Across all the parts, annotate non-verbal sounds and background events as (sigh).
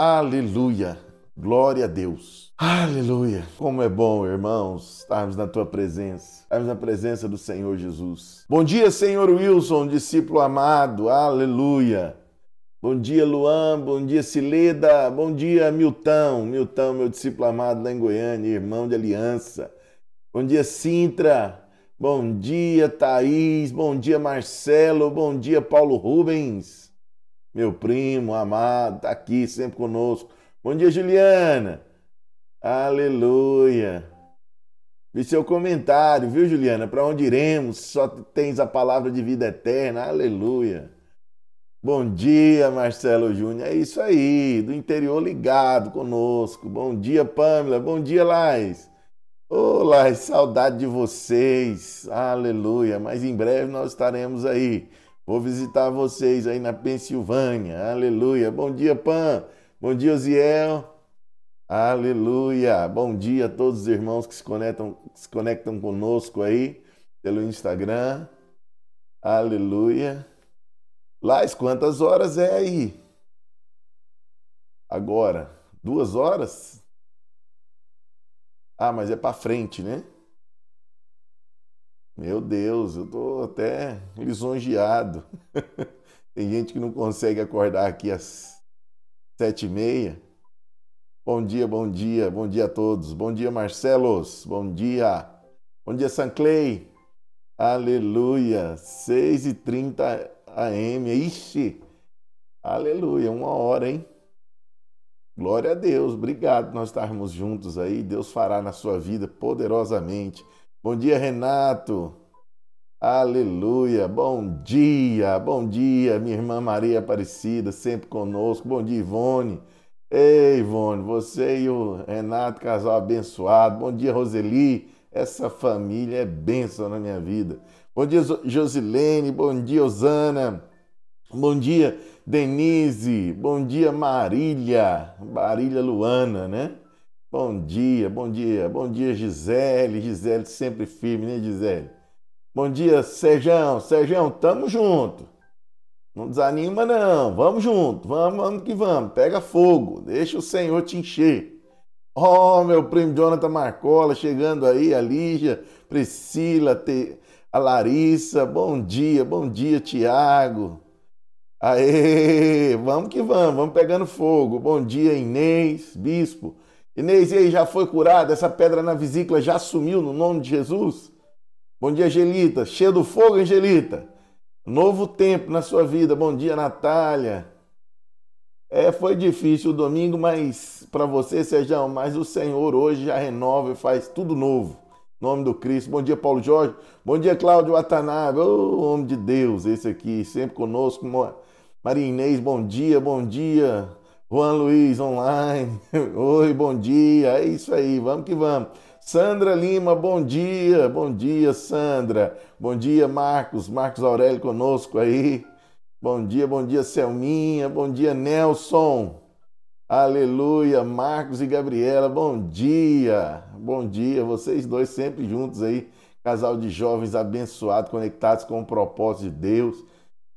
Aleluia. Glória a Deus. Aleluia. Como é bom, irmãos, estarmos na tua presença, estarmos na presença do Senhor Jesus. Bom dia, Senhor Wilson, discípulo amado. Aleluia. Bom dia, Luan. Bom dia, Cileda. Bom dia, Milton. Milton, meu discípulo amado lá em Goiânia, irmão de aliança. Bom dia, Sintra. Bom dia, Thaís. Bom dia, Marcelo. Bom dia, Paulo Rubens. Meu primo amado, tá aqui sempre conosco. Bom dia, Juliana. Aleluia. Vi seu comentário, viu, Juliana? Para onde iremos? Só tens a palavra de vida eterna. Aleluia. Bom dia, Marcelo Júnior. É isso aí, do interior ligado conosco. Bom dia, Pamela. Bom dia, Lais. Olá, saudade de vocês. Aleluia. Mas em breve nós estaremos aí. Vou visitar vocês aí na Pensilvânia. Aleluia. Bom dia, Pam. Bom dia, Oziel. Aleluia! Bom dia a todos os irmãos que se conectam, que se conectam conosco aí pelo Instagram. Aleluia! Lais, quantas horas é aí? Agora, duas horas? Ah, mas é para frente, né? Meu Deus, eu tô até lisonjeado. (laughs) Tem gente que não consegue acordar aqui às sete e meia. Bom dia, bom dia, bom dia a todos. Bom dia, Marcelos. Bom dia. Bom dia, Sanclay. Aleluia. 6h30 AM. Ixi. Aleluia. Uma hora, hein? Glória a Deus. Obrigado nós estarmos juntos aí. Deus fará na sua vida poderosamente. Bom dia, Renato. Aleluia. Bom dia. Bom dia, minha irmã Maria Aparecida, sempre conosco. Bom dia, Ivone. Ei, Ivone, você e o Renato, casal abençoado. Bom dia, Roseli. Essa família é bênção na minha vida. Bom dia, Josilene. Bom dia, Osana. Bom dia, Denise. Bom dia, Marília. Marília Luana, né? Bom dia, bom dia. Bom dia, Gisele. Gisele sempre firme, né, Gisele? Bom dia, Serjão. Serjão, tamo junto. Não desanima, não. Vamos junto, vamos, vamos que vamos. Pega fogo, deixa o Senhor te encher. Oh, meu primo Jonathan Marcola chegando aí, a Lígia, Priscila, a Larissa. Bom dia, bom dia, Tiago. Aê, vamos que vamos, vamos pegando fogo. Bom dia, Inês, bispo. Inês, e aí, já foi curada? Essa pedra na vesícula já sumiu no nome de Jesus? Bom dia, Angelita. Cheio do fogo, Angelita. Novo tempo na sua vida. Bom dia, Natália. É, foi difícil o domingo, mas para você, Sejão, mas o Senhor hoje já renova e faz tudo novo. Em nome do Cristo. Bom dia, Paulo Jorge. Bom dia, Cláudio Watanabe. Ô, homem de Deus, esse aqui, sempre conosco. Maria Inês, bom dia, bom dia. Juan Luiz, online. (laughs) Oi, bom dia. É isso aí, vamos que vamos. Sandra Lima, bom dia, bom dia, Sandra. Bom dia, Marcos, Marcos Aurélio conosco aí. Bom dia, bom dia, Selminha. Bom dia, Nelson. Aleluia, Marcos e Gabriela, bom dia. Bom dia, vocês dois sempre juntos aí. Casal de jovens abençoados, conectados com o propósito de Deus.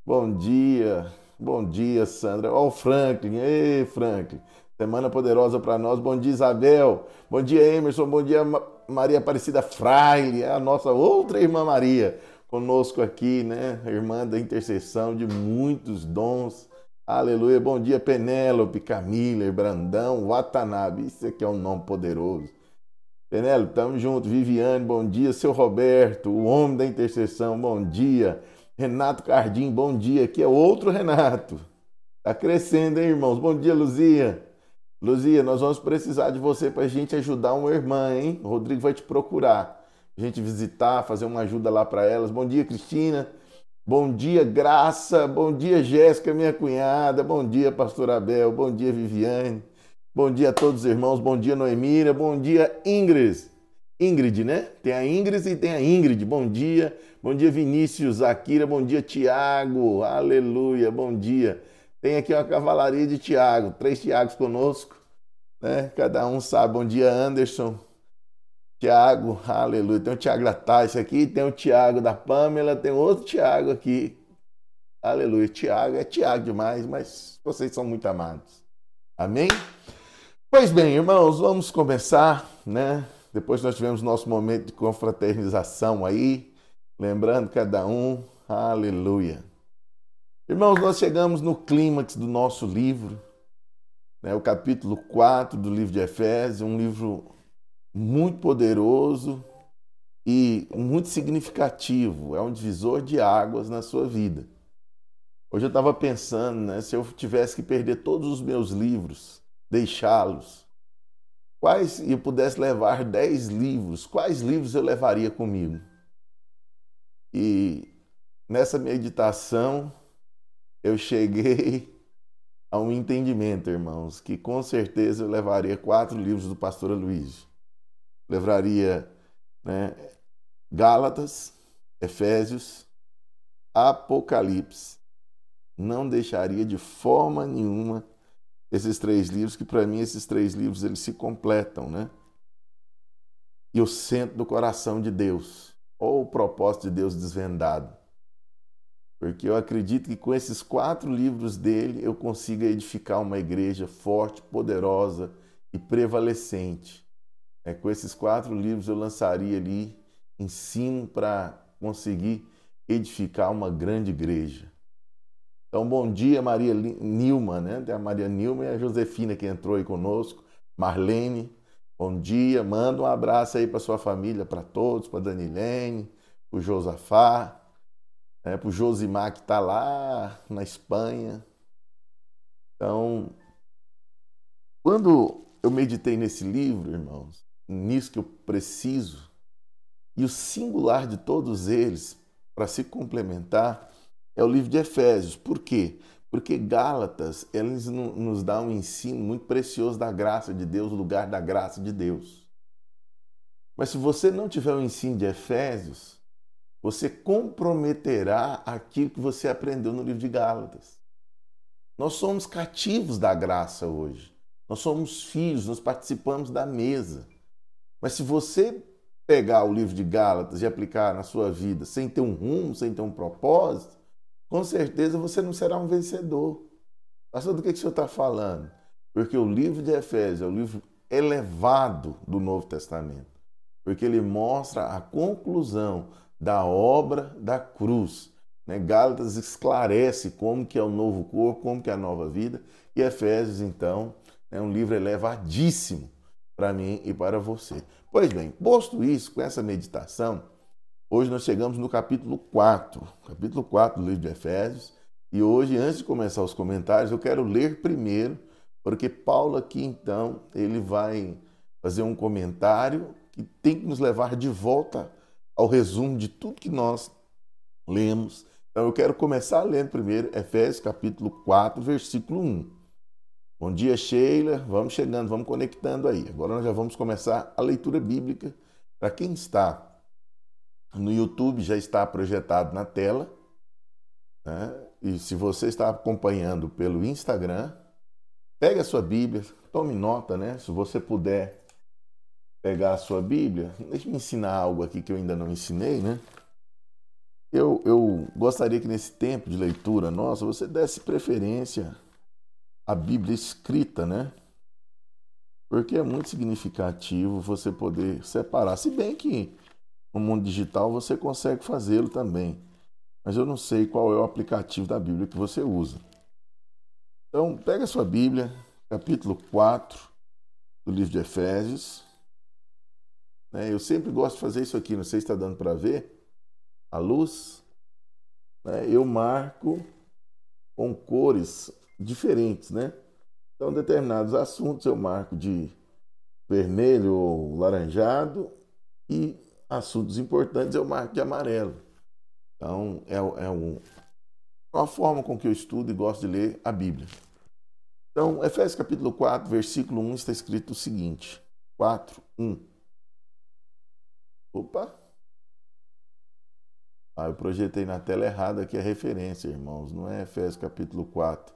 Bom dia, bom dia, Sandra. Ó, o Franklin, ei, Franklin. Semana poderosa para nós. Bom dia, Isabel. Bom dia, Emerson. Bom dia, Maria Aparecida Fraile, é a nossa outra irmã Maria, conosco aqui, né? Irmã da intercessão de muitos dons. Aleluia. Bom dia, Penélope, Camila, Brandão, Watanabe. Isso aqui é um nome poderoso. Penélope, tamo junto. Viviane, bom dia. Seu Roberto, o homem da intercessão, bom dia. Renato Cardim, bom dia. Aqui é outro Renato. Tá crescendo, hein, irmãos? Bom dia, Luzia. Luzia, nós vamos precisar de você para a gente ajudar uma irmã, hein? O Rodrigo vai te procurar. A gente visitar, fazer uma ajuda lá para elas. Bom dia, Cristina. Bom dia, Graça. Bom dia, Jéssica, minha cunhada. Bom dia, Pastor Abel. Bom dia, Viviane. Bom dia a todos os irmãos. Bom dia, Noemira. Bom dia, Ingrid. Ingrid, né? Tem a Ingrid e tem a Ingrid. Bom dia. Bom dia, Vinícius, Akira. Bom dia, Tiago. Aleluia. Bom dia. Tem aqui uma cavalaria de Tiago, três Tiagos conosco, né? Cada um sabe. Bom dia, Anderson. Tiago, aleluia. Tem o Tiago da Tati aqui, tem o Tiago da Pamela, tem outro Tiago aqui. Aleluia. Tiago é Tiago demais, mas vocês são muito amados. Amém? Pois bem, irmãos, vamos começar, né? Depois nós tivemos nosso momento de confraternização aí, lembrando cada um, aleluia. Irmãos, nós chegamos no clímax do nosso livro, né, o capítulo 4 do livro de Efésios, um livro muito poderoso e muito significativo, é um divisor de águas na sua vida. Hoje eu estava pensando, né, se eu tivesse que perder todos os meus livros, deixá-los, quais eu pudesse levar dez livros, quais livros eu levaria comigo? E nessa meditação eu cheguei a um entendimento, irmãos, que com certeza eu levaria quatro livros do pastor Luiz. Levaria né, Gálatas, Efésios, Apocalipse. Não deixaria de forma nenhuma esses três livros, que para mim esses três livros eles se completam, né? E o centro do coração de Deus, ou o propósito de Deus desvendado. Porque eu acredito que com esses quatro livros dele eu consiga edificar uma igreja forte, poderosa e prevalecente. É, com esses quatro livros eu lançaria ali ensino para conseguir edificar uma grande igreja. Então, bom dia, Maria Nilma, né? Tem a Maria Nilma e a Josefina que entrou aí conosco, Marlene, bom dia, manda um abraço aí para sua família, para todos, para Danilene, para o Josafá, né, para o Josimar que está lá na Espanha. Então, quando eu meditei nesse livro, irmãos, nisso que eu preciso, e o singular de todos eles, para se complementar, é o livro de Efésios. Por quê? Porque Gálatas, eles nos dá um ensino muito precioso da graça de Deus, o lugar da graça de Deus. Mas se você não tiver o ensino de Efésios, você comprometerá aquilo que você aprendeu no livro de Gálatas. Nós somos cativos da graça hoje. Nós somos filhos, nós participamos da mesa. Mas se você pegar o livro de Gálatas e aplicar na sua vida sem ter um rumo, sem ter um propósito, com certeza você não será um vencedor. Pastor, do que, que o senhor está falando? Porque o livro de Efésios é o livro elevado do Novo Testamento. Porque ele mostra a conclusão da obra da cruz. Né? Gálatas esclarece como que é o novo corpo, como que é a nova vida, e Efésios, então, é um livro elevadíssimo para mim e para você. Pois bem, posto isso, com essa meditação, hoje nós chegamos no capítulo 4, capítulo 4 do livro de Efésios, e hoje, antes de começar os comentários, eu quero ler primeiro, porque Paulo aqui, então, ele vai fazer um comentário que tem que nos levar de volta ao resumo de tudo que nós lemos. Então eu quero começar lendo primeiro Efésios capítulo 4, versículo 1. Bom dia, Sheila. Vamos chegando, vamos conectando aí. Agora nós já vamos começar a leitura bíblica. Para quem está no YouTube, já está projetado na tela. Né? E se você está acompanhando pelo Instagram, pegue a sua Bíblia, tome nota, né? Se você puder pegar a sua Bíblia, deixa eu ensinar algo aqui que eu ainda não ensinei, né? Eu, eu gostaria que nesse tempo de leitura nossa você desse preferência à Bíblia escrita, né? Porque é muito significativo você poder separar. Se bem que no mundo digital você consegue fazê-lo também. Mas eu não sei qual é o aplicativo da Bíblia que você usa. Então, pega a sua Bíblia, capítulo 4 do livro de Efésios. Né? Eu sempre gosto de fazer isso aqui, não sei se está dando para ver a luz. Né? Eu marco com cores diferentes, né? Então, determinados assuntos eu marco de vermelho ou laranjado e assuntos importantes eu marco de amarelo. Então, é, é um, uma forma com que eu estudo e gosto de ler a Bíblia. Então, Efésios capítulo 4, versículo 1 está escrito o seguinte: 4, 1. Opa! Ah, eu projetei na tela errada aqui a referência, irmãos. Não é Efésios capítulo 4.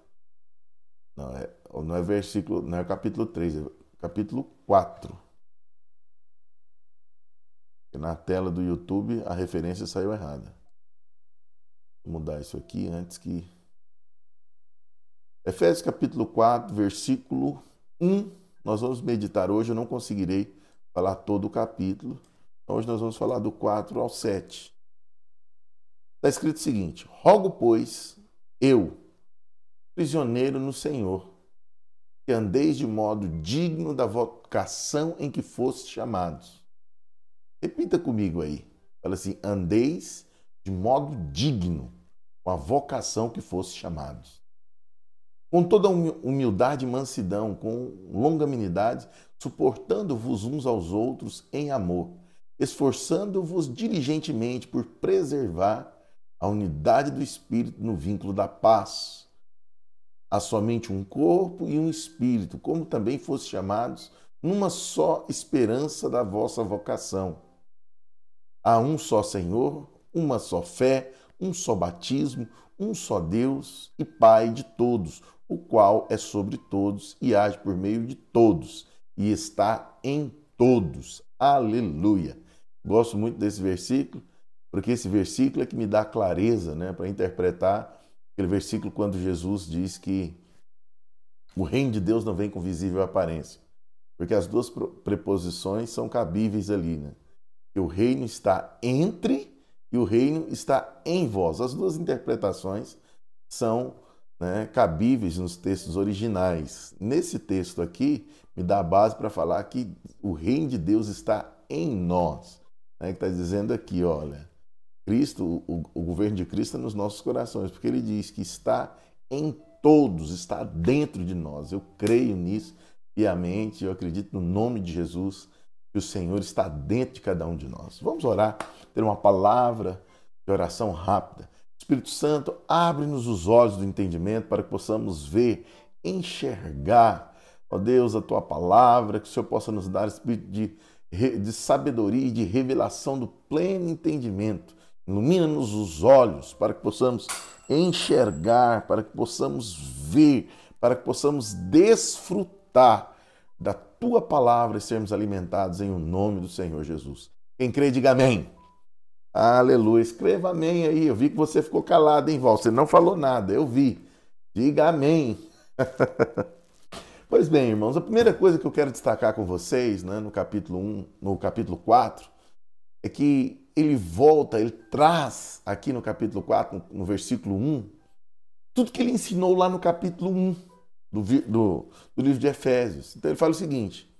Não é, não é versículo, não é capítulo 3, é capítulo 4. Na tela do YouTube a referência saiu errada. Vou mudar isso aqui antes que Efésios capítulo 4, versículo 1. Nós vamos meditar hoje, eu não conseguirei falar todo o capítulo. Hoje nós vamos falar do 4 ao 7. Está escrito o seguinte: Rogo, pois, eu, prisioneiro no Senhor, que andeis de modo digno da vocação em que fostes chamados. Repita comigo aí. Fala assim: andeis de modo digno com a vocação que fostes chamados com toda humildade e mansidão, com longanimidade, suportando-vos uns aos outros em amor, esforçando-vos diligentemente por preservar a unidade do Espírito no vínculo da paz. Há somente um corpo e um espírito, como também foste chamados, numa só esperança da vossa vocação. Há um só Senhor, uma só fé, um só batismo, um só Deus e Pai de todos, o qual é sobre todos e age por meio de todos e está em todos. Aleluia. Gosto muito desse versículo, porque esse versículo é que me dá clareza né, para interpretar aquele versículo quando Jesus diz que o reino de Deus não vem com visível aparência. Porque as duas preposições são cabíveis ali, né? O reino está entre e o reino está em vós. As duas interpretações são né, cabíveis nos textos originais. Nesse texto aqui, me dá a base para falar que o reino de Deus está em nós. Né, que está dizendo aqui, olha, Cristo, o, o governo de Cristo é nos nossos corações, porque ele diz que está em todos, está dentro de nós. Eu creio nisso piamente, eu acredito no nome de Jesus, que o Senhor está dentro de cada um de nós. Vamos orar, ter uma palavra de oração rápida. Espírito Santo, abre-nos os olhos do entendimento para que possamos ver, enxergar, ó Deus, a tua palavra, que o Senhor possa nos dar espírito de, de sabedoria e de revelação do pleno entendimento. Ilumina-nos os olhos para que possamos enxergar, para que possamos ver, para que possamos desfrutar da tua palavra e sermos alimentados em o nome do Senhor Jesus. Quem crê, diga amém. Aleluia. Escreva amém aí. Eu vi que você ficou calado, hein, Val? Você não falou nada. Eu vi. Diga amém. (laughs) pois bem, irmãos, a primeira coisa que eu quero destacar com vocês, né, no capítulo 1, no capítulo 4, é que ele volta, ele traz aqui no capítulo 4, no versículo 1, tudo que ele ensinou lá no capítulo 1 do, do, do livro de Efésios. Então ele fala o seguinte: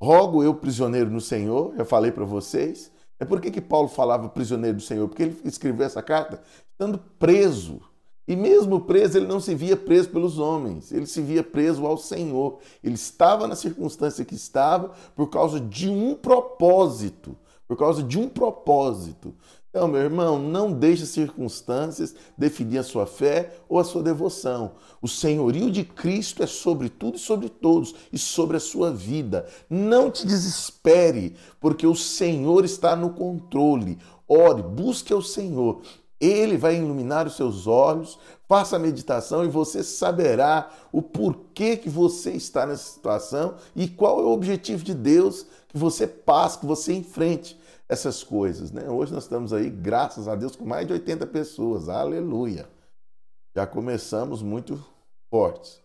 Rogo eu, prisioneiro no Senhor, já falei para vocês, é por que, que Paulo falava prisioneiro do Senhor? Porque ele escreveu essa carta estando preso. E mesmo preso, ele não se via preso pelos homens, ele se via preso ao Senhor. Ele estava na circunstância que estava por causa de um propósito. Por causa de um propósito. Então, meu irmão, não deixe as circunstâncias definir a sua fé ou a sua devoção. O senhorio de Cristo é sobre tudo e sobre todos e sobre a sua vida. Não te desespere, porque o Senhor está no controle. Ore, busque ao Senhor. Ele vai iluminar os seus olhos, faça a meditação e você saberá o porquê que você está nessa situação e qual é o objetivo de Deus que você passe, que você enfrente essas coisas. Né? Hoje nós estamos aí, graças a Deus, com mais de 80 pessoas. Aleluia! Já começamos muito fortes.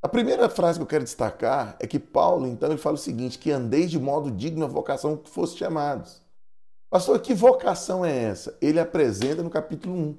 A primeira frase que eu quero destacar é que Paulo, então, ele fala o seguinte: que andeis de modo digno a vocação que fosse chamados. Pastor, que vocação é essa? Ele apresenta no capítulo 1.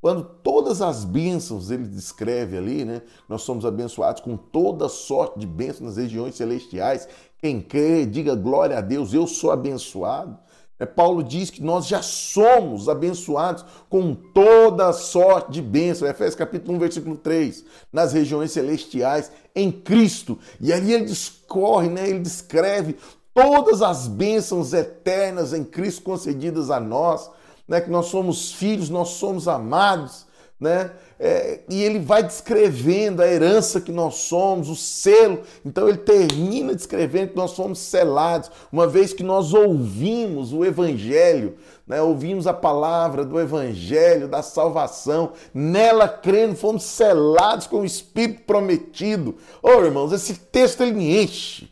Quando todas as bênçãos ele descreve ali, né? Nós somos abençoados com toda sorte de bênçãos nas regiões celestiais. Quem crê, diga glória a Deus, eu sou abençoado. É, Paulo diz que nós já somos abençoados com toda sorte de bênção. Efésios capítulo 1, versículo 3. Nas regiões celestiais, em Cristo. E ali ele discorre, né? ele descreve todas as bênçãos eternas em Cristo concedidas a nós. Né? Que nós somos filhos, nós somos amados né? É, e ele vai descrevendo a herança que nós somos, o selo. Então ele termina descrevendo que nós somos selados, uma vez que nós ouvimos o Evangelho, né? ouvimos a palavra do Evangelho, da salvação, nela crendo, fomos selados com o Espírito prometido. Oh, irmãos, esse texto ele me enche.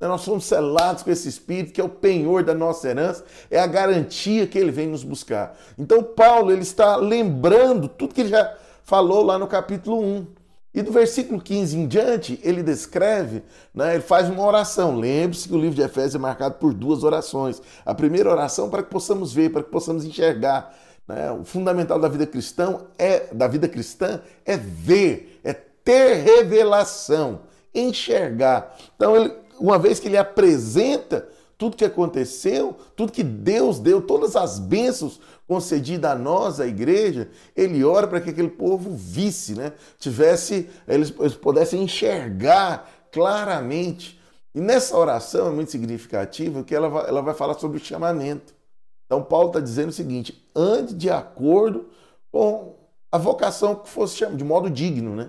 Né? Nós somos selados com esse Espírito, que é o penhor da nossa herança, é a garantia que ele vem nos buscar. Então, Paulo ele está lembrando tudo que ele já falou lá no capítulo 1. E do versículo 15 em diante, ele descreve, né, ele faz uma oração. Lembre-se que o livro de Efésios é marcado por duas orações. A primeira oração para que possamos ver, para que possamos enxergar. Né? O fundamental da vida cristã é da vida cristã é ver, é ter revelação, enxergar. Então, ele, uma vez que ele apresenta tudo que aconteceu, tudo que Deus deu, todas as bênçãos concedidas a nós, a igreja, ele ora para que aquele povo visse, né? Tivesse, eles, eles pudessem enxergar claramente. E nessa oração é muito significativa que ela vai, ela vai falar sobre o chamamento. Então Paulo está dizendo o seguinte: ande de acordo com a vocação que fosse chamada, de modo digno, né?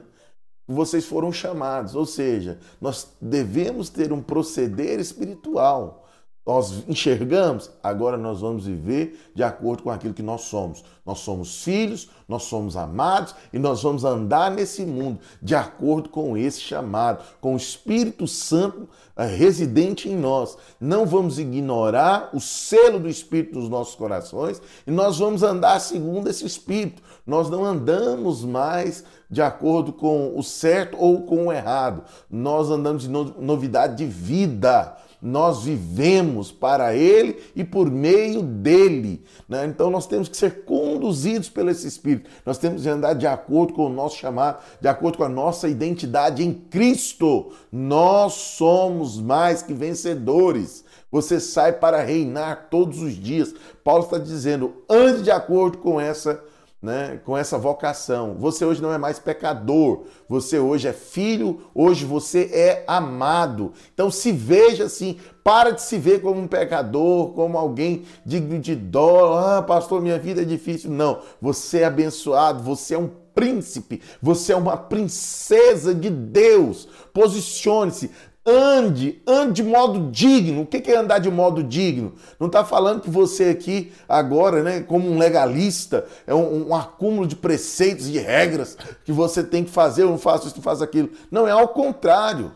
Vocês foram chamados, ou seja, nós devemos ter um proceder espiritual nós enxergamos, agora nós vamos viver de acordo com aquilo que nós somos. Nós somos filhos, nós somos amados e nós vamos andar nesse mundo de acordo com esse chamado, com o Espírito Santo eh, residente em nós. Não vamos ignorar o selo do Espírito nos nossos corações e nós vamos andar segundo esse Espírito. Nós não andamos mais de acordo com o certo ou com o errado. Nós andamos de novidade de vida nós vivemos para Ele e por meio dele. Né? Então nós temos que ser conduzidos pelo esse Espírito. Nós temos que andar de acordo com o nosso chamado, de acordo com a nossa identidade em Cristo. Nós somos mais que vencedores. Você sai para reinar todos os dias. Paulo está dizendo, ande de acordo com essa né, com essa vocação. Você hoje não é mais pecador, você hoje é filho, hoje você é amado. Então se veja assim, para de se ver como um pecador, como alguém digno de dó. Ah, pastor, minha vida é difícil. Não, você é abençoado, você é um príncipe, você é uma princesa de Deus. Posicione-se, Ande, ande de modo digno. O que é andar de modo digno? Não está falando que você aqui agora, né, como um legalista, é um, um, acúmulo de preceitos e regras que você tem que fazer, eu não faço isso, não faço aquilo. Não, é ao contrário.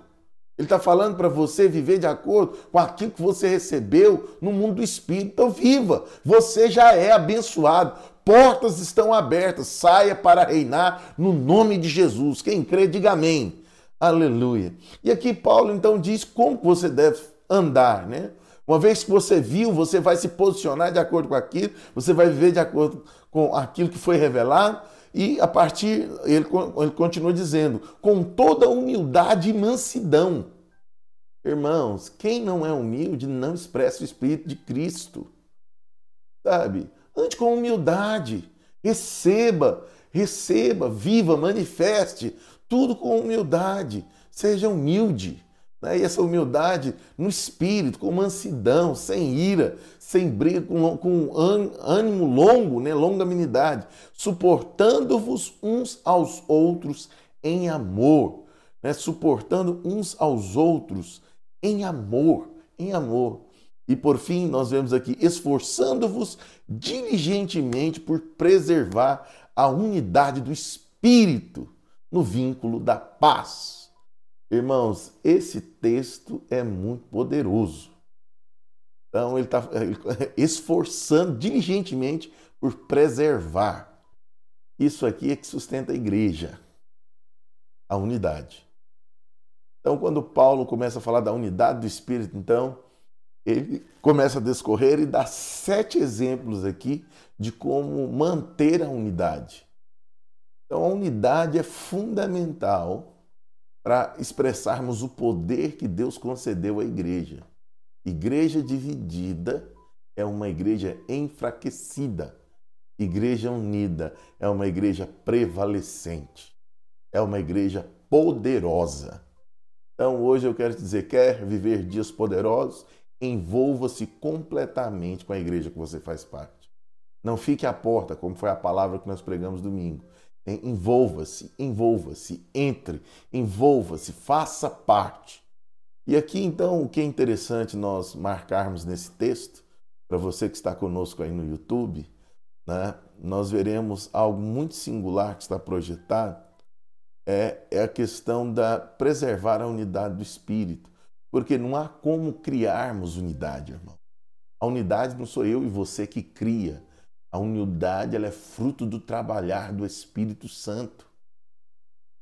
Ele está falando para você viver de acordo com aquilo que você recebeu no mundo do Espírito. Então, viva! Você já é abençoado. Portas estão abertas. Saia para reinar no nome de Jesus. Quem crê, diga amém. Aleluia. E aqui Paulo então diz como você deve andar, né? Uma vez que você viu, você vai se posicionar de acordo com aquilo, você vai viver de acordo com aquilo que foi revelado, e a partir, ele, ele continua dizendo, com toda humildade e mansidão. Irmãos, quem não é humilde não expressa o Espírito de Cristo. Sabe? Ande com humildade, receba, receba, viva, manifeste tudo com humildade. Seja humilde. Né? E essa humildade no espírito, com mansidão, sem ira, sem briga, com, com ânimo longo, né? longanimidade, suportando-vos uns aos outros em amor. Né? Suportando uns aos outros em amor. Em amor. E por fim, nós vemos aqui, esforçando-vos diligentemente por preservar a unidade do espírito no vínculo da paz. Irmãos, esse texto é muito poderoso. Então, ele está (laughs) esforçando diligentemente por preservar. Isso aqui é que sustenta a igreja, a unidade. Então, quando Paulo começa a falar da unidade do Espírito, então, ele começa a discorrer e dá sete exemplos aqui de como manter a unidade. Então, a unidade é fundamental para expressarmos o poder que Deus concedeu à igreja. Igreja dividida é uma igreja enfraquecida. Igreja unida é uma igreja prevalecente. É uma igreja poderosa. Então, hoje eu quero te dizer: quer viver dias poderosos? Envolva-se completamente com a igreja que você faz parte. Não fique à porta, como foi a palavra que nós pregamos domingo Envolva-se, envolva-se, entre, envolva-se, faça parte. E aqui então o que é interessante nós marcarmos nesse texto, para você que está conosco aí no YouTube, né, nós veremos algo muito singular que está projetado, é, é a questão da preservar a unidade do espírito, porque não há como criarmos unidade, irmão. A unidade não sou eu e você que cria, a humildade ela é fruto do trabalhar do Espírito Santo.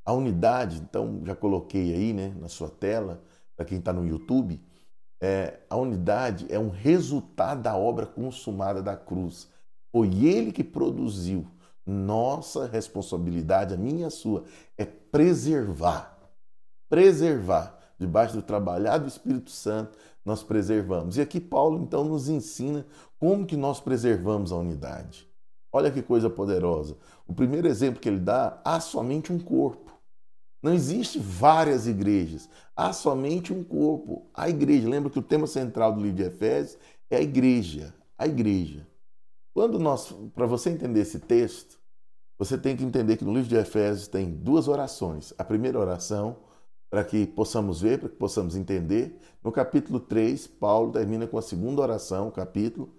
A unidade, então, já coloquei aí né, na sua tela, para quem está no YouTube, é, a unidade é um resultado da obra consumada da cruz. Foi ele que produziu. Nossa responsabilidade, a minha e a sua, é preservar. Preservar. Debaixo do trabalhar do Espírito Santo, nós preservamos. E aqui Paulo então nos ensina como que nós preservamos a unidade. Olha que coisa poderosa. O primeiro exemplo que ele dá, há somente um corpo. Não existe várias igrejas, há somente um corpo, a igreja. Lembra que o tema central do livro de Efésios é a igreja, a igreja. Quando nós, para você entender esse texto, você tem que entender que no livro de Efésios tem duas orações. A primeira oração, para que possamos ver, para que possamos entender. No capítulo 3, Paulo termina com a segunda oração, o capítulo,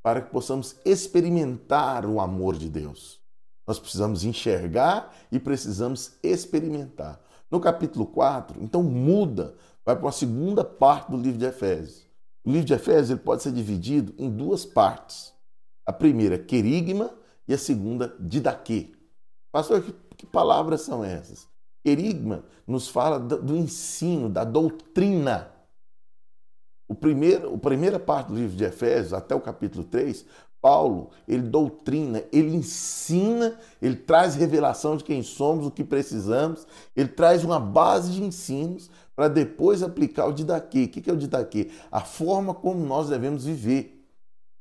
para que possamos experimentar o amor de Deus. Nós precisamos enxergar e precisamos experimentar. No capítulo 4, então muda, vai para a segunda parte do livro de Efésios. O livro de Efésios ele pode ser dividido em duas partes. A primeira, querigma, e a segunda, didaquê. Pastor, que, que palavras são essas? Querigma nos fala do, ensino, da doutrina. O primeiro, a primeira parte do livro de Efésios, até o capítulo 3, Paulo, ele doutrina, ele ensina, ele traz revelação de quem somos, o que precisamos, ele traz uma base de ensinos para depois aplicar o didaquê. O que é o didaquê? A forma como nós devemos viver,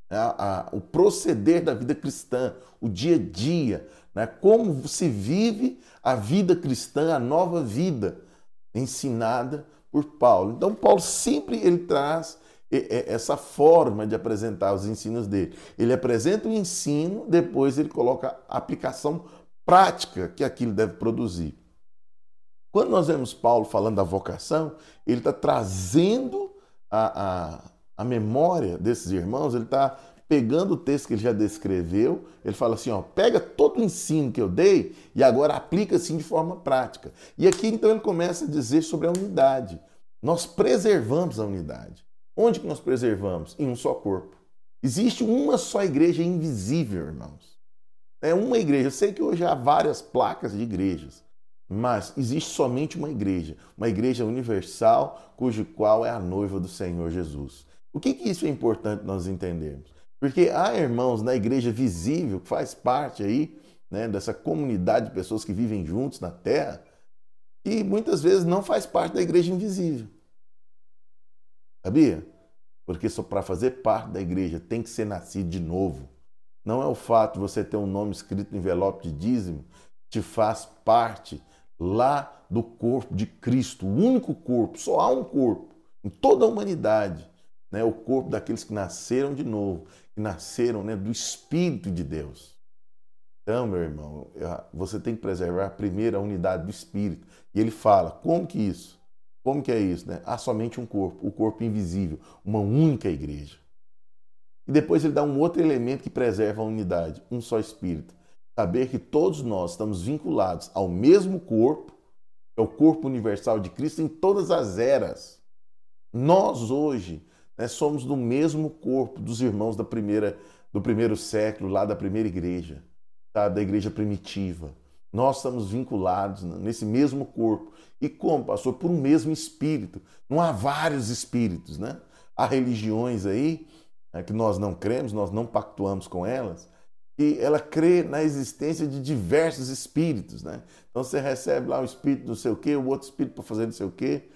a, a, o proceder da vida cristã, o dia a dia, né? como se vive a vida cristã, a nova vida ensinada por Paulo. Então, Paulo sempre ele traz essa forma de apresentar os ensinos dele. Ele apresenta o ensino, depois ele coloca a aplicação prática que aquilo deve produzir. Quando nós vemos Paulo falando da vocação, ele está trazendo a, a, a memória desses irmãos, ele está pegando o texto que ele já descreveu, ele fala assim, ó, pega todo o ensino que eu dei e agora aplica assim de forma prática. E aqui então ele começa a dizer sobre a unidade. Nós preservamos a unidade. Onde que nós preservamos? Em um só corpo. Existe uma só igreja invisível, irmãos. É uma igreja. Eu sei que hoje há várias placas de igrejas, mas existe somente uma igreja, uma igreja universal, cujo qual é a noiva do Senhor Jesus. O que, que isso é importante nós entendermos? Porque há irmãos na igreja visível, que faz parte aí né, dessa comunidade de pessoas que vivem juntos na terra, e muitas vezes não faz parte da igreja invisível. Sabia? Porque para fazer parte da igreja tem que ser nascido de novo. Não é o fato de você ter um nome escrito no envelope de dízimo que te faz parte lá do corpo de Cristo, o único corpo, só há um corpo em toda a humanidade, né? O corpo daqueles que nasceram de novo, nasceram, né, do Espírito de Deus. Então, meu irmão, você tem que preservar primeiro a unidade do Espírito. E ele fala, como que isso? Como que é isso? Né? Há somente um corpo, o corpo invisível, uma única igreja. E depois ele dá um outro elemento que preserva a unidade, um só espírito. Saber que todos nós estamos vinculados ao mesmo corpo, é o corpo universal de Cristo em todas as eras. Nós hoje né, somos do mesmo corpo dos irmãos da primeira, do primeiro século, lá da primeira igreja, tá? da igreja primitiva. Nós estamos vinculados nesse mesmo corpo. E como, pastor? Por um mesmo espírito. Não há vários espíritos, né? Há religiões aí né, que nós não cremos, nós não pactuamos com elas, e ela crê na existência de diversos espíritos, né? Então você recebe lá o espírito não sei o quê, o outro espírito para fazer não sei o quê,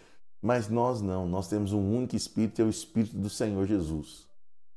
mas nós não, nós temos um único espírito, é o espírito do Senhor Jesus.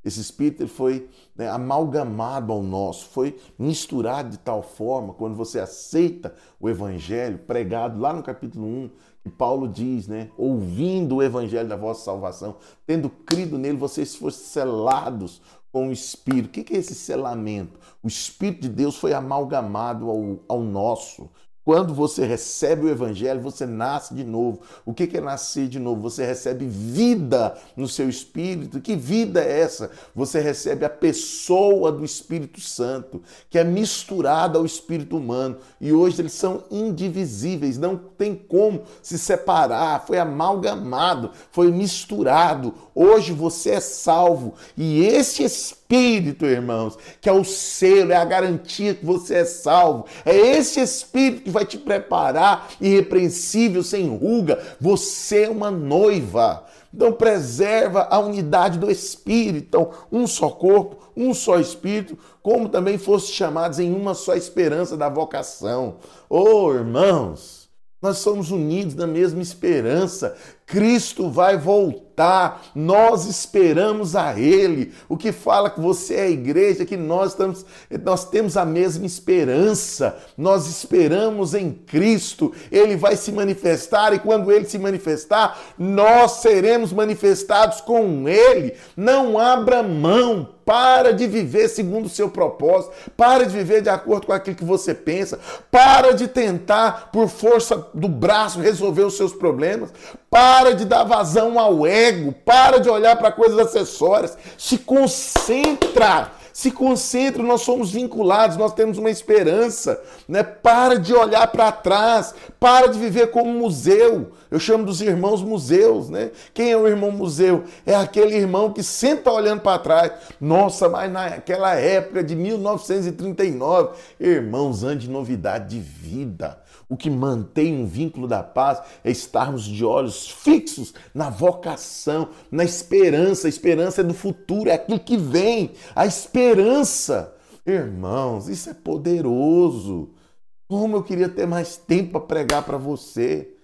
Esse espírito foi né, amalgamado ao nosso, foi misturado de tal forma, quando você aceita o evangelho pregado lá no capítulo 1, que Paulo diz, né, ouvindo o evangelho da vossa salvação, tendo crido nele, vocês foram selados com o Espírito. O que é esse selamento? O Espírito de Deus foi amalgamado ao, ao nosso. Quando você recebe o Evangelho, você nasce de novo. O que é nascer de novo? Você recebe vida no seu espírito. Que vida é essa? Você recebe a pessoa do Espírito Santo, que é misturada ao espírito humano. E hoje eles são indivisíveis, não tem como se separar. Foi amalgamado, foi misturado. Hoje você é salvo. E esse Espírito Espírito, irmãos, que é o selo, é a garantia que você é salvo. É esse Espírito que vai te preparar, irrepreensível, sem ruga. Você é uma noiva. Então preserva a unidade do Espírito. Então, um só corpo, um só Espírito, como também fosse chamados em uma só esperança da vocação. Oh, irmãos, nós somos unidos na mesma esperança. Cristo vai voltar, nós esperamos a Ele. O que fala que você é a igreja, que nós, estamos, nós temos a mesma esperança, nós esperamos em Cristo, Ele vai se manifestar e quando Ele se manifestar, nós seremos manifestados com Ele. Não abra mão, para de viver segundo o seu propósito, para de viver de acordo com aquilo que você pensa, para de tentar, por força do braço, resolver os seus problemas, para de dar vazão ao ego, para de olhar para coisas acessórias, se concentra se concentre, nós somos vinculados, nós temos uma esperança, né? Para de olhar para trás, para de viver como museu. Eu chamo dos irmãos museus, né? Quem é o irmão museu? É aquele irmão que está olhando para trás. Nossa, mas naquela época de 1939, irmãos, anos de novidade de vida. O que mantém um vínculo da paz é estarmos de olhos fixos na vocação, na esperança. A esperança é do futuro, é aquilo que vem. A esperança. Irmãos, isso é poderoso. Como eu queria ter mais tempo para pregar para você.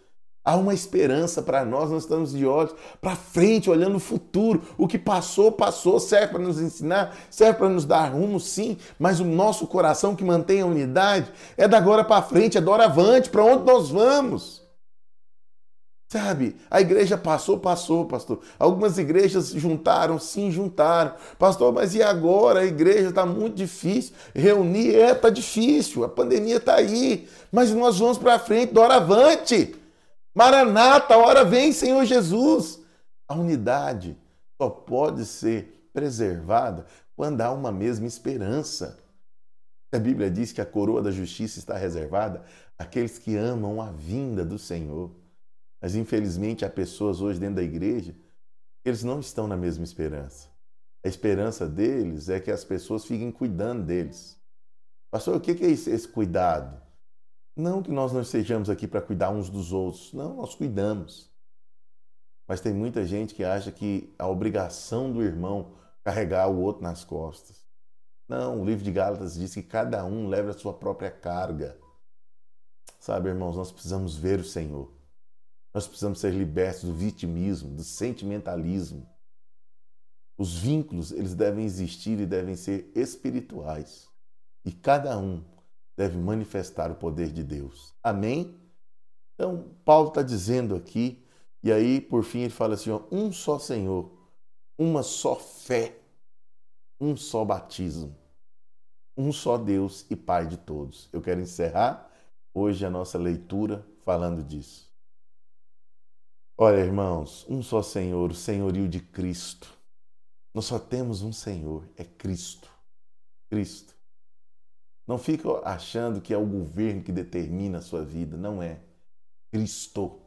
Há uma esperança para nós, nós estamos de olhos para frente, olhando o futuro. O que passou, passou, serve para nos ensinar, serve para nos dar rumo, sim, mas o nosso coração que mantém a unidade é da agora para frente, é doravante, para onde nós vamos. Sabe, a igreja passou, passou, pastor. Algumas igrejas juntaram, sim, juntaram. Pastor, mas e agora? A igreja está muito difícil. Reunir, é, está difícil. A pandemia está aí. Mas nós vamos para frente, doravante. Maranata, a hora vem, Senhor Jesus. A unidade só pode ser preservada quando há uma mesma esperança. A Bíblia diz que a coroa da justiça está reservada àqueles que amam a vinda do Senhor. Mas infelizmente há pessoas hoje dentro da igreja, eles não estão na mesma esperança. A esperança deles é que as pessoas fiquem cuidando deles. Pastor, o que é esse cuidado? Não que nós não estejamos aqui para cuidar uns dos outros. Não, nós cuidamos. Mas tem muita gente que acha que a obrigação do irmão carregar o outro nas costas. Não, o livro de Gálatas diz que cada um leva a sua própria carga. Sabe, irmãos, nós precisamos ver o Senhor. Nós precisamos ser libertos do vitimismo, do sentimentalismo. Os vínculos, eles devem existir e devem ser espirituais. E cada um deve manifestar o poder de Deus. Amém? Então, Paulo está dizendo aqui, e aí, por fim, ele fala assim: ó, um só Senhor, uma só fé, um só batismo, um só Deus e Pai de todos. Eu quero encerrar hoje a nossa leitura falando disso. Olha, irmãos, um só Senhor, o senhorio de Cristo. Nós só temos um Senhor, é Cristo. Cristo. Não fica achando que é o governo que determina a sua vida. Não é. Cristo.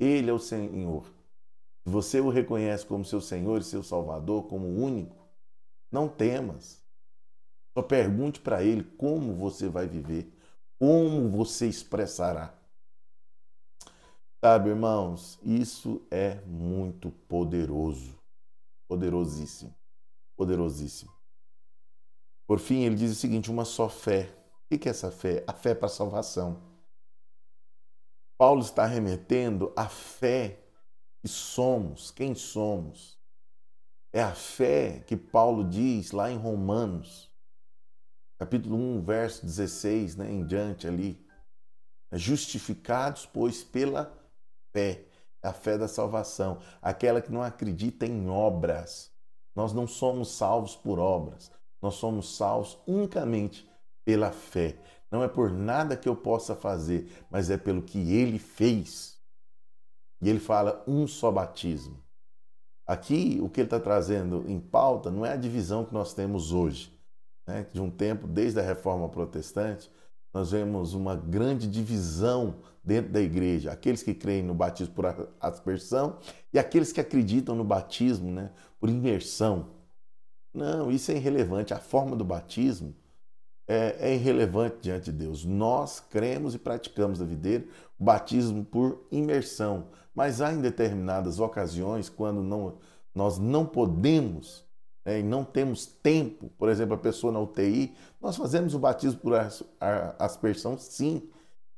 Ele é o Senhor. Se você o reconhece como seu Senhor e seu Salvador, como único, não temas. Só pergunte para Ele como você vai viver, como você expressará. Sabe, irmãos, isso é muito poderoso. Poderosíssimo. Poderosíssimo. Por fim, ele diz o seguinte: uma só fé. O que é essa fé? A fé para a salvação. Paulo está remetendo à fé que somos, quem somos. É a fé que Paulo diz lá em Romanos, capítulo 1, verso 16, né, em diante ali. Justificados, pois, pela fé, a fé da salvação, aquela que não acredita em obras. Nós não somos salvos por obras, nós somos salvos unicamente pela fé. Não é por nada que eu possa fazer, mas é pelo que ele fez. E ele fala um só batismo. Aqui, o que ele está trazendo em pauta não é a divisão que nós temos hoje. Né? De um tempo, desde a reforma protestante, nós vemos uma grande divisão dentro da igreja. Aqueles que creem no batismo por aspersão e aqueles que acreditam no batismo né, por imersão. Não, isso é irrelevante. A forma do batismo é, é, irrelevante diante de Deus. Nós cremos e praticamos a videira o batismo por imersão, mas há em determinadas ocasiões quando não, nós não podemos né, e não temos tempo, por exemplo, a pessoa na UTI, nós fazemos o batismo por aspersão, sim,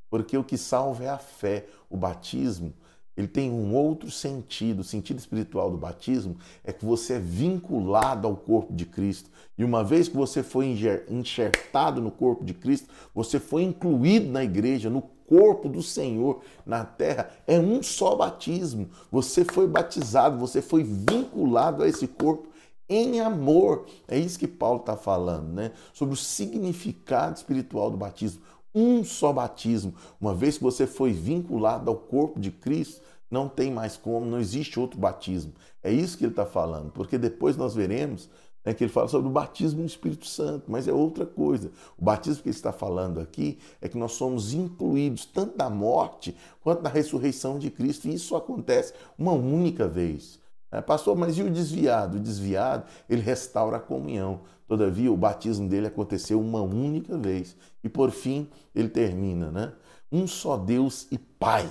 porque o que salva é a fé. O batismo ele tem um outro sentido. O sentido espiritual do batismo é que você é vinculado ao corpo de Cristo. E uma vez que você foi enxertado no corpo de Cristo, você foi incluído na igreja, no corpo do Senhor na terra. É um só batismo. Você foi batizado, você foi vinculado a esse corpo em amor. É isso que Paulo está falando, né? Sobre o significado espiritual do batismo um só batismo. Uma vez que você foi vinculado ao corpo de Cristo, não tem mais como, não existe outro batismo. É isso que ele está falando, porque depois nós veremos né, que ele fala sobre o batismo no Espírito Santo, mas é outra coisa. O batismo que ele está falando aqui é que nós somos incluídos tanto na morte quanto na ressurreição de Cristo, e isso acontece uma única vez. É, pastor, mas e o desviado? O desviado, ele restaura a comunhão. Todavia, o batismo dele aconteceu uma única vez. E por fim, ele termina, né? Um só Deus e Pai,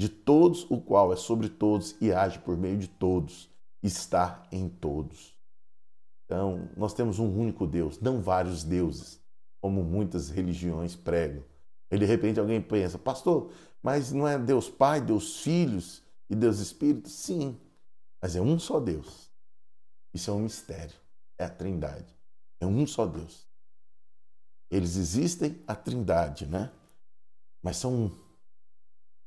de todos, o qual é sobre todos e age por meio de todos, está em todos. Então, nós temos um único Deus, não vários deuses, como muitas religiões pregam. E de repente alguém pensa, pastor, mas não é Deus Pai, Deus Filhos e Deus Espírito? Sim, mas é um só Deus. Isso é um mistério é a Trindade. É um só Deus. Eles existem, a Trindade, né? Mas são um.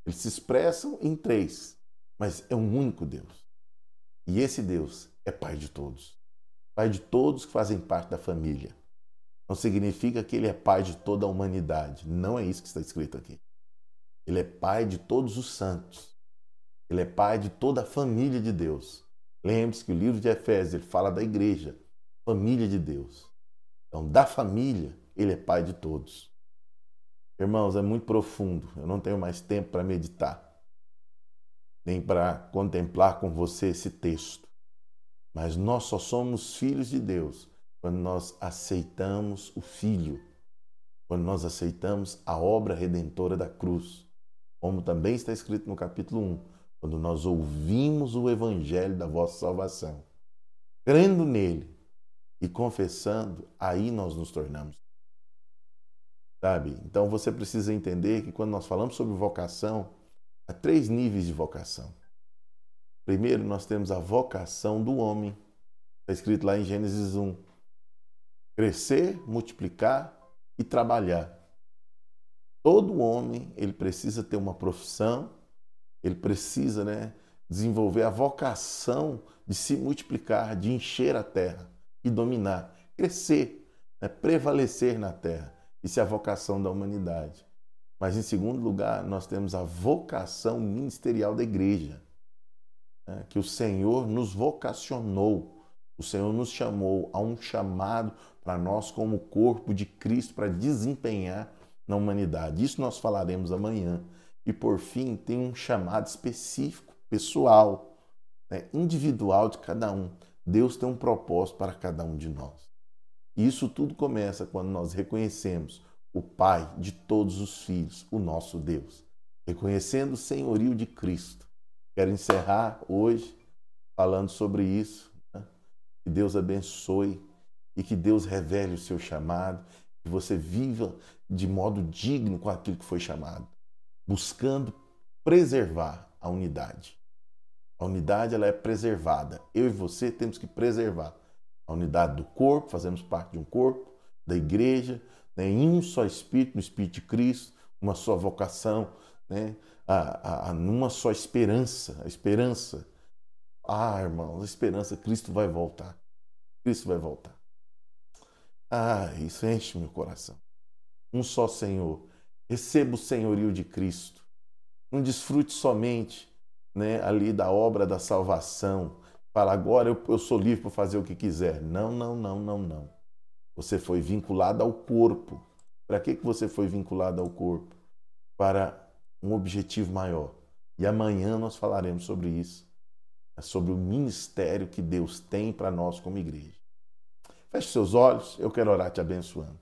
Eles se expressam em três, mas é um único Deus. E esse Deus é Pai de todos. Pai de todos que fazem parte da família. Não significa que ele é pai de toda a humanidade. Não é isso que está escrito aqui. Ele é pai de todos os santos. Ele é pai de toda a família de Deus. Lembre-se que o livro de Efésios ele fala da igreja família de Deus. Então, da família, ele é pai de todos. Irmãos, é muito profundo. Eu não tenho mais tempo para meditar, nem para contemplar com você esse texto. Mas nós só somos filhos de Deus quando nós aceitamos o Filho, quando nós aceitamos a obra redentora da cruz. Como também está escrito no capítulo 1, quando nós ouvimos o evangelho da vossa salvação. Crendo nele, e confessando, aí nós nos tornamos. Sabe? Então você precisa entender que quando nós falamos sobre vocação, há três níveis de vocação. Primeiro, nós temos a vocação do homem. Está escrito lá em Gênesis 1. Crescer, multiplicar e trabalhar. Todo homem, ele precisa ter uma profissão, ele precisa, né, desenvolver a vocação de se multiplicar, de encher a terra e dominar, crescer, né? prevalecer na terra. Isso é a vocação da humanidade. Mas, em segundo lugar, nós temos a vocação ministerial da igreja, né? que o Senhor nos vocacionou, o Senhor nos chamou a um chamado para nós, como corpo de Cristo, para desempenhar na humanidade. Isso nós falaremos amanhã. E, por fim, tem um chamado específico, pessoal, né? individual de cada um. Deus tem um propósito para cada um de nós. E isso tudo começa quando nós reconhecemos o Pai de todos os filhos, o nosso Deus. Reconhecendo o senhorio de Cristo. Quero encerrar hoje falando sobre isso. Né? Que Deus abençoe e que Deus revele o seu chamado, que você viva de modo digno com aquilo que foi chamado, buscando preservar a unidade. A unidade ela é preservada. Eu e você temos que preservar a unidade do corpo, fazemos parte de um corpo, da igreja, né, em um só Espírito, no Espírito de Cristo, uma só vocação, né, a, a, a, numa só esperança, a esperança. Ah, irmãos, a esperança, Cristo vai voltar. Cristo vai voltar. Ah, isso enche meu coração. Um só Senhor. Receba o senhorio de Cristo. Não desfrute somente né, ali da obra da salvação. Fala, agora eu, eu sou livre para fazer o que quiser. Não, não, não, não, não. Você foi vinculado ao corpo. Para que, que você foi vinculado ao corpo? Para um objetivo maior. E amanhã nós falaremos sobre isso. é sobre o ministério que Deus tem para nós como igreja. Feche seus olhos, eu quero orar te abençoando.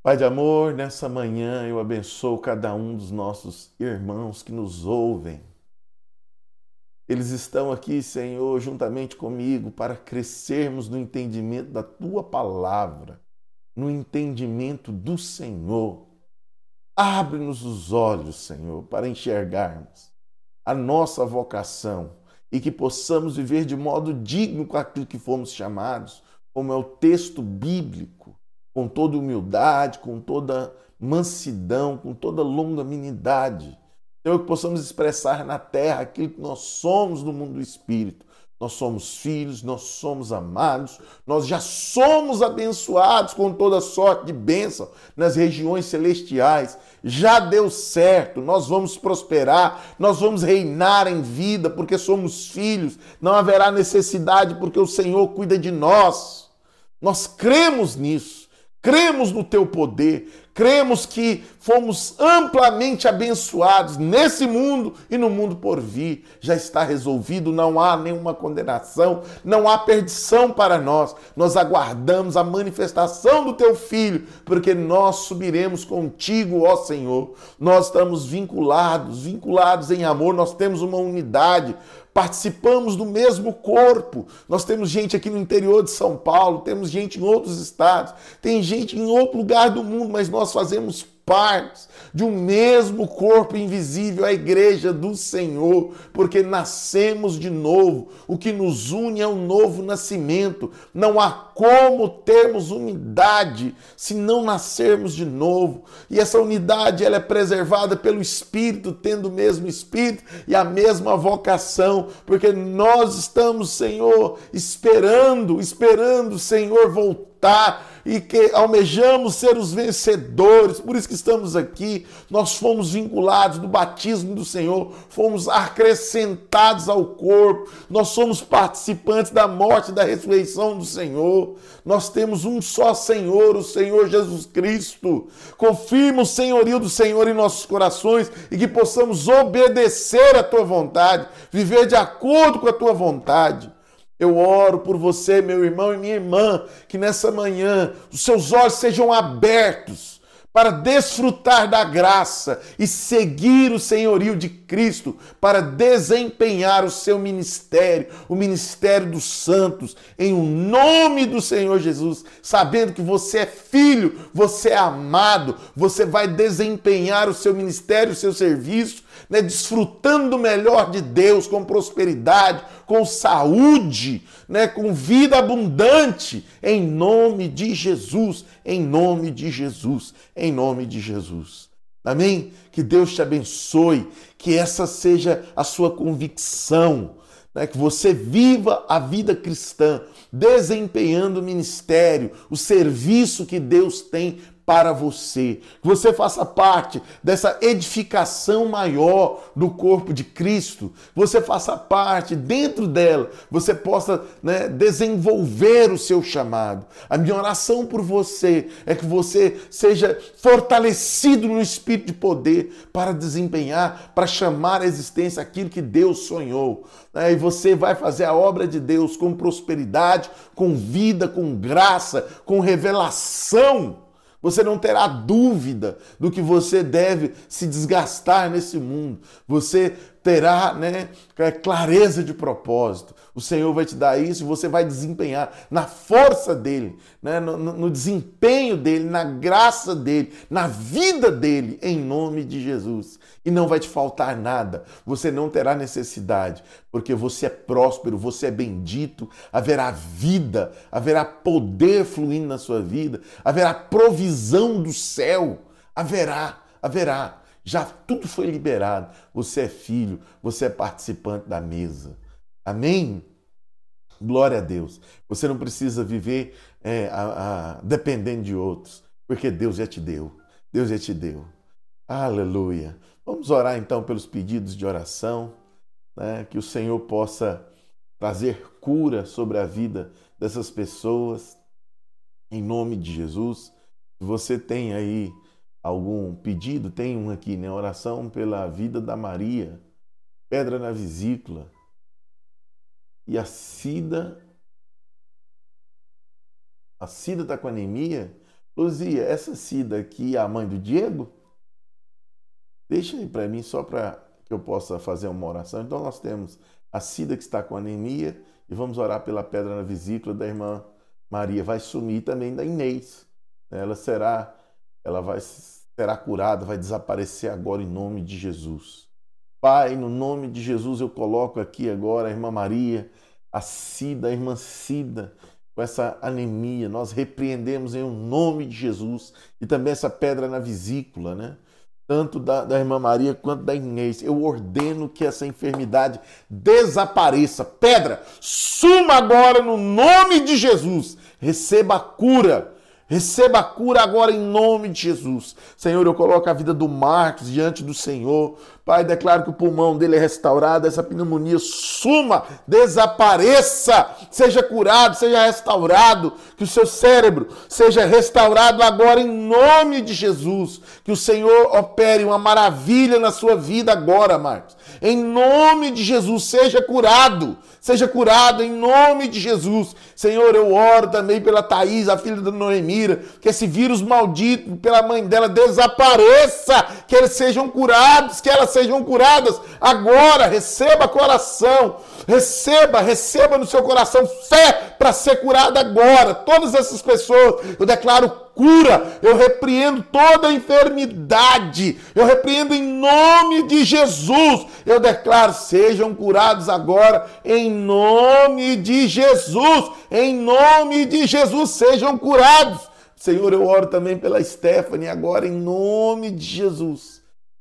Pai de amor, nessa manhã eu abençoo cada um dos nossos irmãos que nos ouvem. Eles estão aqui, Senhor, juntamente comigo para crescermos no entendimento da tua palavra, no entendimento do Senhor. Abre-nos os olhos, Senhor, para enxergarmos a nossa vocação e que possamos viver de modo digno com aquilo que fomos chamados, como é o texto bíblico com toda humildade, com toda mansidão, com toda longanimidade. Senhor, que possamos expressar na terra aquilo que nós somos no mundo do Espírito. Nós somos filhos, nós somos amados, nós já somos abençoados com toda sorte de bênção nas regiões celestiais. Já deu certo, nós vamos prosperar, nós vamos reinar em vida porque somos filhos. Não haverá necessidade porque o Senhor cuida de nós. Nós cremos nisso cremos no teu poder, cremos que fomos amplamente abençoados nesse mundo e no mundo por vir. Já está resolvido, não há nenhuma condenação, não há perdição para nós. Nós aguardamos a manifestação do teu filho, porque nós subiremos contigo, ó Senhor. Nós estamos vinculados, vinculados em amor, nós temos uma unidade participamos do mesmo corpo. Nós temos gente aqui no interior de São Paulo, temos gente em outros estados, tem gente em outro lugar do mundo, mas nós fazemos partes de um mesmo corpo invisível, a igreja do Senhor, porque nascemos de novo. O que nos une é o um novo nascimento. Não há como termos unidade se não nascermos de novo. E essa unidade ela é preservada pelo Espírito, tendo o mesmo Espírito e a mesma vocação, porque nós estamos, Senhor, esperando, esperando o Senhor voltar e que almejamos ser os vencedores, por isso que estamos aqui. Nós fomos vinculados do batismo do Senhor, fomos acrescentados ao corpo, nós somos participantes da morte e da ressurreição do Senhor. Nós temos um só Senhor, o Senhor Jesus Cristo. Confirma o senhorio do Senhor em nossos corações e que possamos obedecer à tua vontade, viver de acordo com a tua vontade. Eu oro por você, meu irmão e minha irmã, que nessa manhã os seus olhos sejam abertos para desfrutar da graça e seguir o senhorio de Cristo, para desempenhar o seu ministério, o ministério dos santos, em o nome do Senhor Jesus, sabendo que você é filho, você é amado, você vai desempenhar o seu ministério, o seu serviço né, desfrutando do melhor de Deus, com prosperidade, com saúde, né, com vida abundante, em nome de Jesus, em nome de Jesus, em nome de Jesus. Amém? Que Deus te abençoe, que essa seja a sua convicção, né, que você viva a vida cristã, desempenhando o ministério, o serviço que Deus tem para você. Que você faça parte dessa edificação maior do corpo de Cristo. Você faça parte dentro dela. Você possa né, desenvolver o seu chamado. A minha oração por você é que você seja fortalecido no espírito de poder para desempenhar, para chamar à existência aquilo que Deus sonhou. Né? E você vai fazer a obra de Deus com prosperidade, com vida, com graça, com revelação você não terá dúvida do que você deve se desgastar nesse mundo. Você terá né, clareza de propósito. O Senhor vai te dar isso e você vai desempenhar na força dele, né, no, no desempenho dele, na graça dele, na vida dele, em nome de Jesus. E não vai te faltar nada, você não terá necessidade, porque você é próspero, você é bendito, haverá vida, haverá poder fluindo na sua vida, haverá provisão do céu, haverá, haverá. Já tudo foi liberado. Você é filho, você é participante da mesa. Amém? Glória a Deus. Você não precisa viver é, a, a, dependendo de outros, porque Deus já te deu. Deus já te deu. Aleluia. Vamos orar então pelos pedidos de oração, né? que o Senhor possa trazer cura sobre a vida dessas pessoas, em nome de Jesus. Se você tem aí algum pedido, tem um aqui, né? Oração pela vida da Maria, pedra na vesícula, e a Cida. A Cida está com anemia. Luzia, essa Cida aqui é a mãe do Diego? Deixa aí para mim só para que eu possa fazer uma oração. Então nós temos a Cida que está com anemia e vamos orar pela pedra na vesícula da irmã Maria. Vai sumir também da Inês. Ela será, ela vai será curada, vai desaparecer agora em nome de Jesus. Pai, no nome de Jesus eu coloco aqui agora a irmã Maria, a Cida, a irmã Cida, com essa anemia. Nós repreendemos em nome de Jesus e também essa pedra na vesícula, né? Tanto da, da, irmã Maria quanto da Inês. Eu ordeno que essa enfermidade desapareça. Pedra, suma agora no nome de Jesus. Receba a cura Receba a cura agora em nome de Jesus. Senhor, eu coloco a vida do Marcos diante do Senhor. Pai, declaro que o pulmão dele é restaurado, essa pneumonia suma, desapareça, seja curado, seja restaurado, que o seu cérebro seja restaurado agora em nome de Jesus. Que o Senhor opere uma maravilha na sua vida agora, Marcos. Em nome de Jesus, seja curado, seja curado em nome de Jesus. Senhor, eu oro também pela Thaís, a filha da Noemira, que esse vírus maldito pela mãe dela desapareça, que eles sejam curados, que elas sejam curadas agora. Receba coração, receba, receba no seu coração fé para ser curada agora. Todas essas pessoas, eu declaro cura, eu repreendo toda enfermidade, eu repreendo em nome de Jesus. Eu declaro: sejam curados agora, em nome de Jesus, em nome de Jesus, sejam curados. Senhor, eu oro também pela Stephanie agora, em nome de Jesus.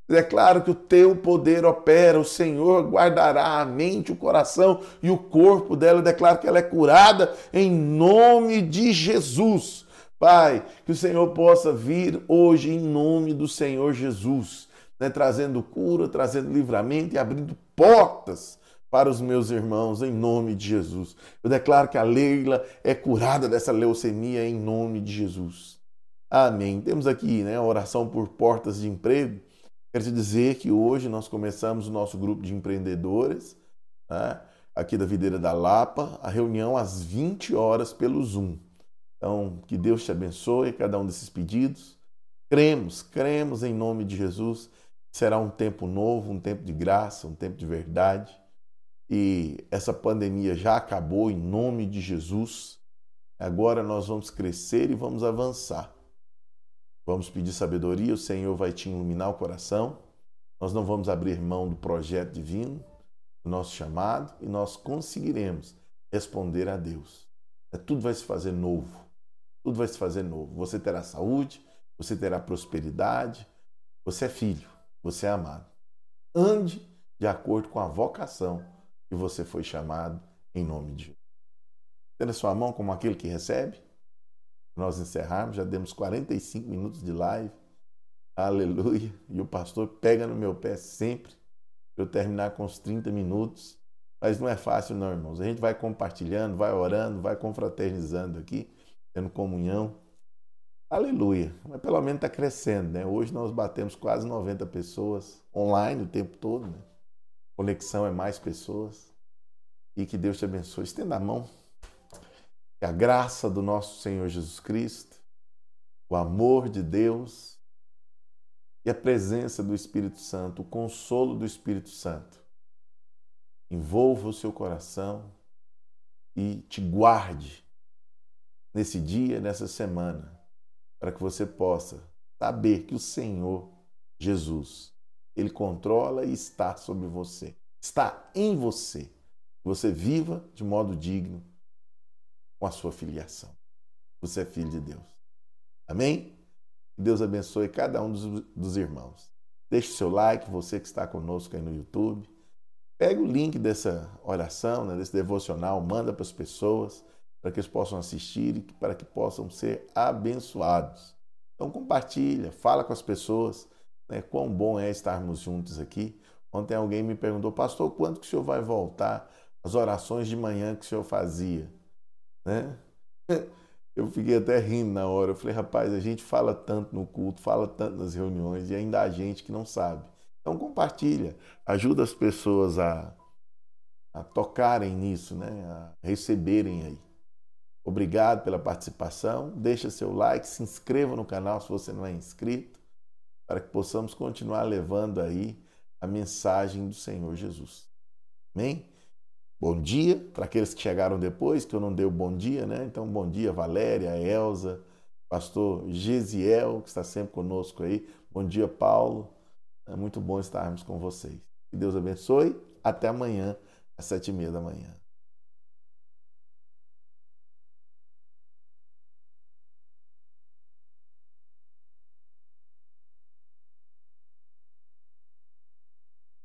Declaro que o teu poder opera, o Senhor guardará a mente, o coração e o corpo dela. Eu declaro que ela é curada em nome de Jesus. Pai, que o Senhor possa vir hoje em nome do Senhor Jesus, né, trazendo cura, trazendo livramento e abrindo portas para os meus irmãos em nome de Jesus. Eu declaro que a Leila é curada dessa leucemia em nome de Jesus. Amém. Temos aqui né, a oração por portas de emprego. Quero te dizer que hoje nós começamos o nosso grupo de empreendedores, né, aqui da Videira da Lapa, a reunião às 20 horas pelo Zoom. Então, que Deus te abençoe cada um desses pedidos. Cremos, cremos em nome de Jesus. Será um tempo novo, um tempo de graça, um tempo de verdade. E essa pandemia já acabou em nome de Jesus. Agora nós vamos crescer e vamos avançar. Vamos pedir sabedoria, o Senhor vai te iluminar o coração. Nós não vamos abrir mão do projeto divino, do nosso chamado, e nós conseguiremos responder a Deus. É, tudo vai se fazer novo tudo vai se fazer novo. Você terá saúde, você terá prosperidade, você é filho, você é amado. Ande de acordo com a vocação que você foi chamado em nome de Jesus. Tendo a sua mão como aquele que recebe, nós encerrarmos, já demos 45 minutos de live. Aleluia. E o pastor pega no meu pé sempre para eu terminar com os 30 minutos. Mas não é fácil, não, irmãos. A gente vai compartilhando, vai orando, vai confraternizando aqui tendo comunhão. Aleluia. Mas pelo menos está crescendo, né? Hoje nós batemos quase 90 pessoas online o tempo todo, né? Conexão é mais pessoas. E que Deus te abençoe. Estenda a mão. Que a graça do nosso Senhor Jesus Cristo, o amor de Deus e a presença do Espírito Santo, o consolo do Espírito Santo, envolva o seu coração e te guarde nesse dia, nessa semana, para que você possa saber que o Senhor Jesus, ele controla e está sobre você, está em você. Você viva de modo digno com a sua filiação. Você é filho de Deus. Amém? Que Deus abençoe cada um dos, dos irmãos. Deixe seu like, você que está conosco aí no YouTube. Pega o link dessa oração, né, desse devocional, manda para as pessoas para que eles possam assistir e para que possam ser abençoados. Então compartilha, fala com as pessoas, né, quão bom é estarmos juntos aqui. Ontem alguém me perguntou, pastor, quando que o senhor vai voltar às orações de manhã que o senhor fazia? Né? (laughs) Eu fiquei até rindo na hora. Eu falei, rapaz, a gente fala tanto no culto, fala tanto nas reuniões e ainda há gente que não sabe. Então compartilha, ajuda as pessoas a a tocarem nisso, né? a receberem aí. Obrigado pela participação. Deixa seu like, se inscreva no canal se você não é inscrito, para que possamos continuar levando aí a mensagem do Senhor Jesus. Amém? Bom dia para aqueles que chegaram depois, que eu não dei o bom dia, né? Então, bom dia, Valéria, Elza, pastor Gesiel, que está sempre conosco aí. Bom dia, Paulo. É muito bom estarmos com vocês. Que Deus abençoe. Até amanhã, às sete e meia da manhã.